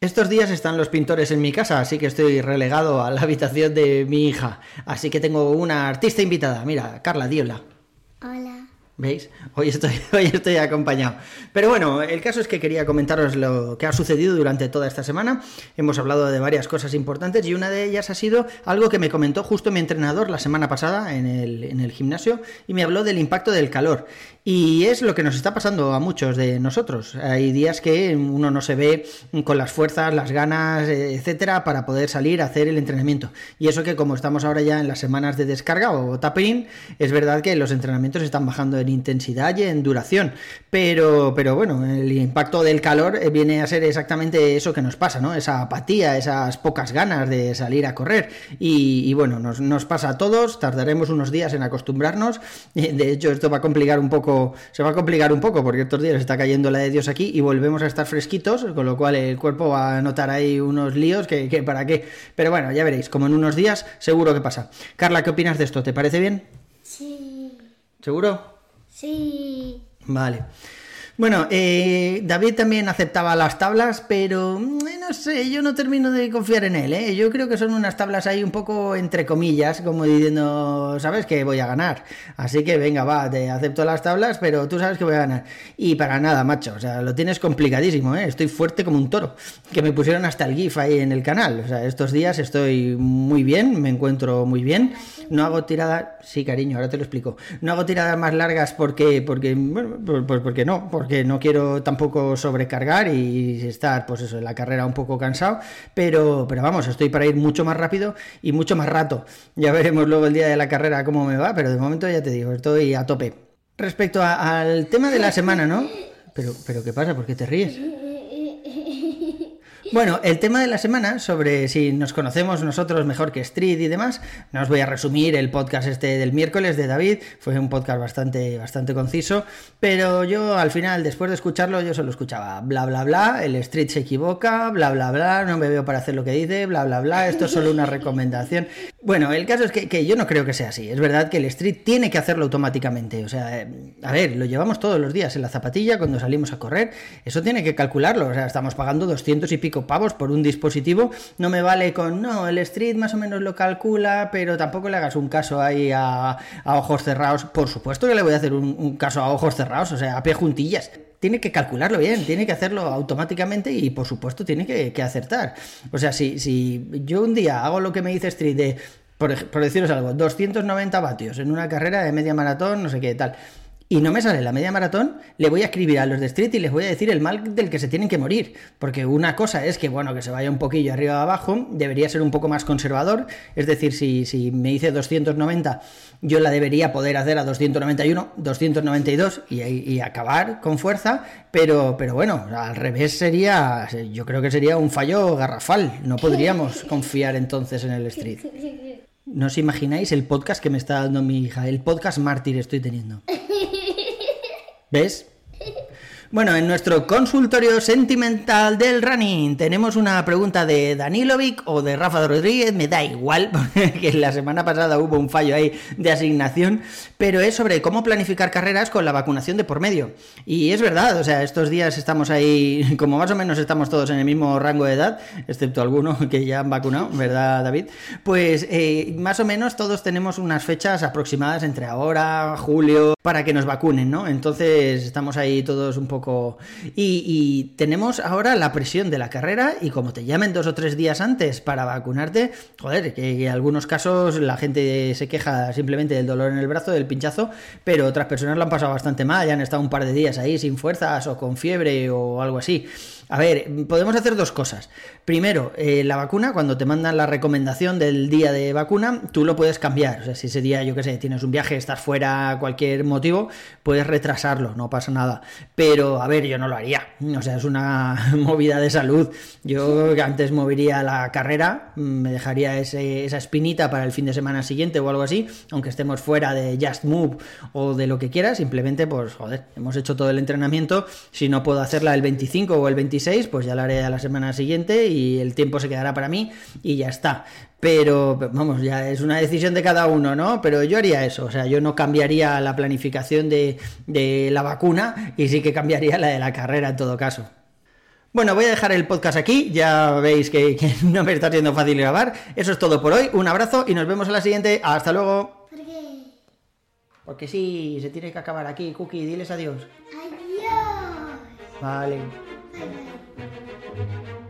Estos días están los pintores en mi casa, así que estoy relegado a la habitación de mi hija. Así que tengo una artista invitada. Mira, Carla, diola. Hola. ¿Veis? Hoy estoy, hoy estoy acompañado. Pero bueno, el caso es que quería comentaros lo que ha sucedido durante toda esta semana. Hemos hablado de varias cosas importantes y una de ellas ha sido algo que me comentó justo mi entrenador la semana pasada en el, en el gimnasio y me habló del impacto del calor. Y es lo que nos está pasando a muchos de nosotros. Hay días que uno no se ve con las fuerzas, las ganas, etcétera, para poder salir a hacer el entrenamiento. Y eso que como estamos ahora ya en las semanas de descarga o tapering, es verdad que los entrenamientos están bajando en intensidad y en duración. Pero, pero bueno, el impacto del calor viene a ser exactamente eso que nos pasa, ¿no? Esa apatía, esas pocas ganas de salir a correr. Y, y bueno, nos, nos pasa a todos, tardaremos unos días en acostumbrarnos. De hecho, esto va a complicar un poco se va a complicar un poco porque estos días está cayendo la de Dios aquí y volvemos a estar fresquitos, con lo cual el cuerpo va a notar ahí unos líos que, que para qué. Pero bueno, ya veréis, como en unos días seguro que pasa. Carla, ¿qué opinas de esto? ¿Te parece bien? Sí. ¿Seguro? Sí. Vale. Bueno, eh, David también aceptaba las tablas, pero mm, no sé, yo no termino de confiar en él. ¿eh? Yo creo que son unas tablas ahí un poco entre comillas, como diciendo, sabes que voy a ganar. Así que venga, va, te acepto las tablas, pero tú sabes que voy a ganar. Y para nada, macho, o sea, lo tienes complicadísimo, ¿eh? estoy fuerte como un toro. Que me pusieron hasta el GIF ahí en el canal. O sea, estos días estoy muy bien, me encuentro muy bien. No hago tiradas, sí, cariño, ahora te lo explico. No hago tiradas más largas porque, porque, bueno, pues porque no, porque no quiero tampoco sobrecargar y estar, pues eso, en la carrera un poco cansado, pero, pero vamos, estoy para ir mucho más rápido y mucho más rato. Ya veremos luego el día de la carrera cómo me va, pero de momento ya te digo, estoy a tope. Respecto al tema de la semana, ¿no? Pero, pero ¿qué pasa? ¿Por qué te ríes? Bueno, el tema de la semana sobre si nos conocemos nosotros mejor que Street y demás, no os voy a resumir el podcast este del miércoles de David, fue un podcast bastante, bastante conciso, pero yo al final, después de escucharlo, yo solo escuchaba bla bla bla, el Street se equivoca, bla bla bla, no me veo para hacer lo que dice, bla bla bla, esto es solo una recomendación. Bueno, el caso es que, que yo no creo que sea así, es verdad que el Street tiene que hacerlo automáticamente, o sea, a ver, lo llevamos todos los días en la zapatilla cuando salimos a correr, eso tiene que calcularlo, o sea, estamos pagando 200 y pico pavos por un dispositivo, no me vale con, no, el Street más o menos lo calcula, pero tampoco le hagas un caso ahí a, ojos cerrados. Por supuesto que le voy a hacer un, caso a ojos cerrados, o sea, a pie juntillas. Tiene que calcularlo bien, tiene que hacerlo automáticamente y por supuesto tiene que, que acertar. O sea, si, si yo un día hago lo que me dice Street de, por, por deciros algo, 290 vatios en una carrera de media maratón, no sé qué tal y no me sale la media maratón, le voy a escribir a los de Street y les voy a decir el mal del que se tienen que morir. Porque una cosa es que, bueno, que se vaya un poquillo arriba o abajo, debería ser un poco más conservador. Es decir, si, si me dice 290, yo la debería poder hacer a 291, 292 y, y acabar con fuerza. Pero, pero bueno, al revés sería, yo creo que sería un fallo garrafal. No podríamos confiar entonces en el Street. No os imagináis el podcast que me está dando mi hija, el podcast mártir estoy teniendo. ¿Ves? Bueno, en nuestro consultorio sentimental del running tenemos una pregunta de Danilovic o de Rafa Rodríguez, me da igual, porque la semana pasada hubo un fallo ahí de asignación, pero es sobre cómo planificar carreras con la vacunación de por medio. Y es verdad, o sea, estos días estamos ahí, como más o menos estamos todos en el mismo rango de edad, excepto algunos que ya han vacunado, ¿verdad, David? Pues eh, más o menos todos tenemos unas fechas aproximadas entre ahora, julio, para que nos vacunen, ¿no? Entonces estamos ahí todos un poco Y, y, tenemos ahora la presión de la carrera y como te llamen dos o tres días antes para vacunarte, joder, que en algunos casos la gente se queja simplemente del dolor en el brazo, del pinchazo, pero otras personas lo han pasado bastante mal, ya han estado un par de días ahí sin fuerzas o con fiebre o algo así. A ver, podemos hacer dos cosas. Primero, eh, la vacuna, cuando te mandan la recomendación del día de vacuna, tú lo puedes cambiar. O sea, si ese día, yo qué sé, tienes un viaje, estás fuera, cualquier motivo, puedes retrasarlo, no pasa nada. Pero, a ver, yo no lo haría. O sea, es una movida de salud. Yo antes movería la carrera, me dejaría ese- esa espinita para el fin de semana siguiente o algo así, aunque estemos fuera de Just Move o de lo que quiera, simplemente pues joder, hemos hecho todo el entrenamiento, si no puedo hacerla el 25 o el 26, pues ya la haré a la semana siguiente y el tiempo se quedará para mí y ya está. Pero vamos, ya es una decisión de cada uno, ¿no? Pero yo haría eso, o sea, yo no cambiaría la planificación de, de la vacuna y sí que cambiaría la de la carrera en todo caso. Bueno, voy a dejar el podcast aquí, ya veis que, que no me está siendo fácil grabar. Eso es todo por hoy, un abrazo y nos vemos en la siguiente. Hasta luego. ¿Por qué? Porque sí, se tiene que acabar aquí, Cookie, diles adiós. Adiós. Vale. Bye, bye. thank you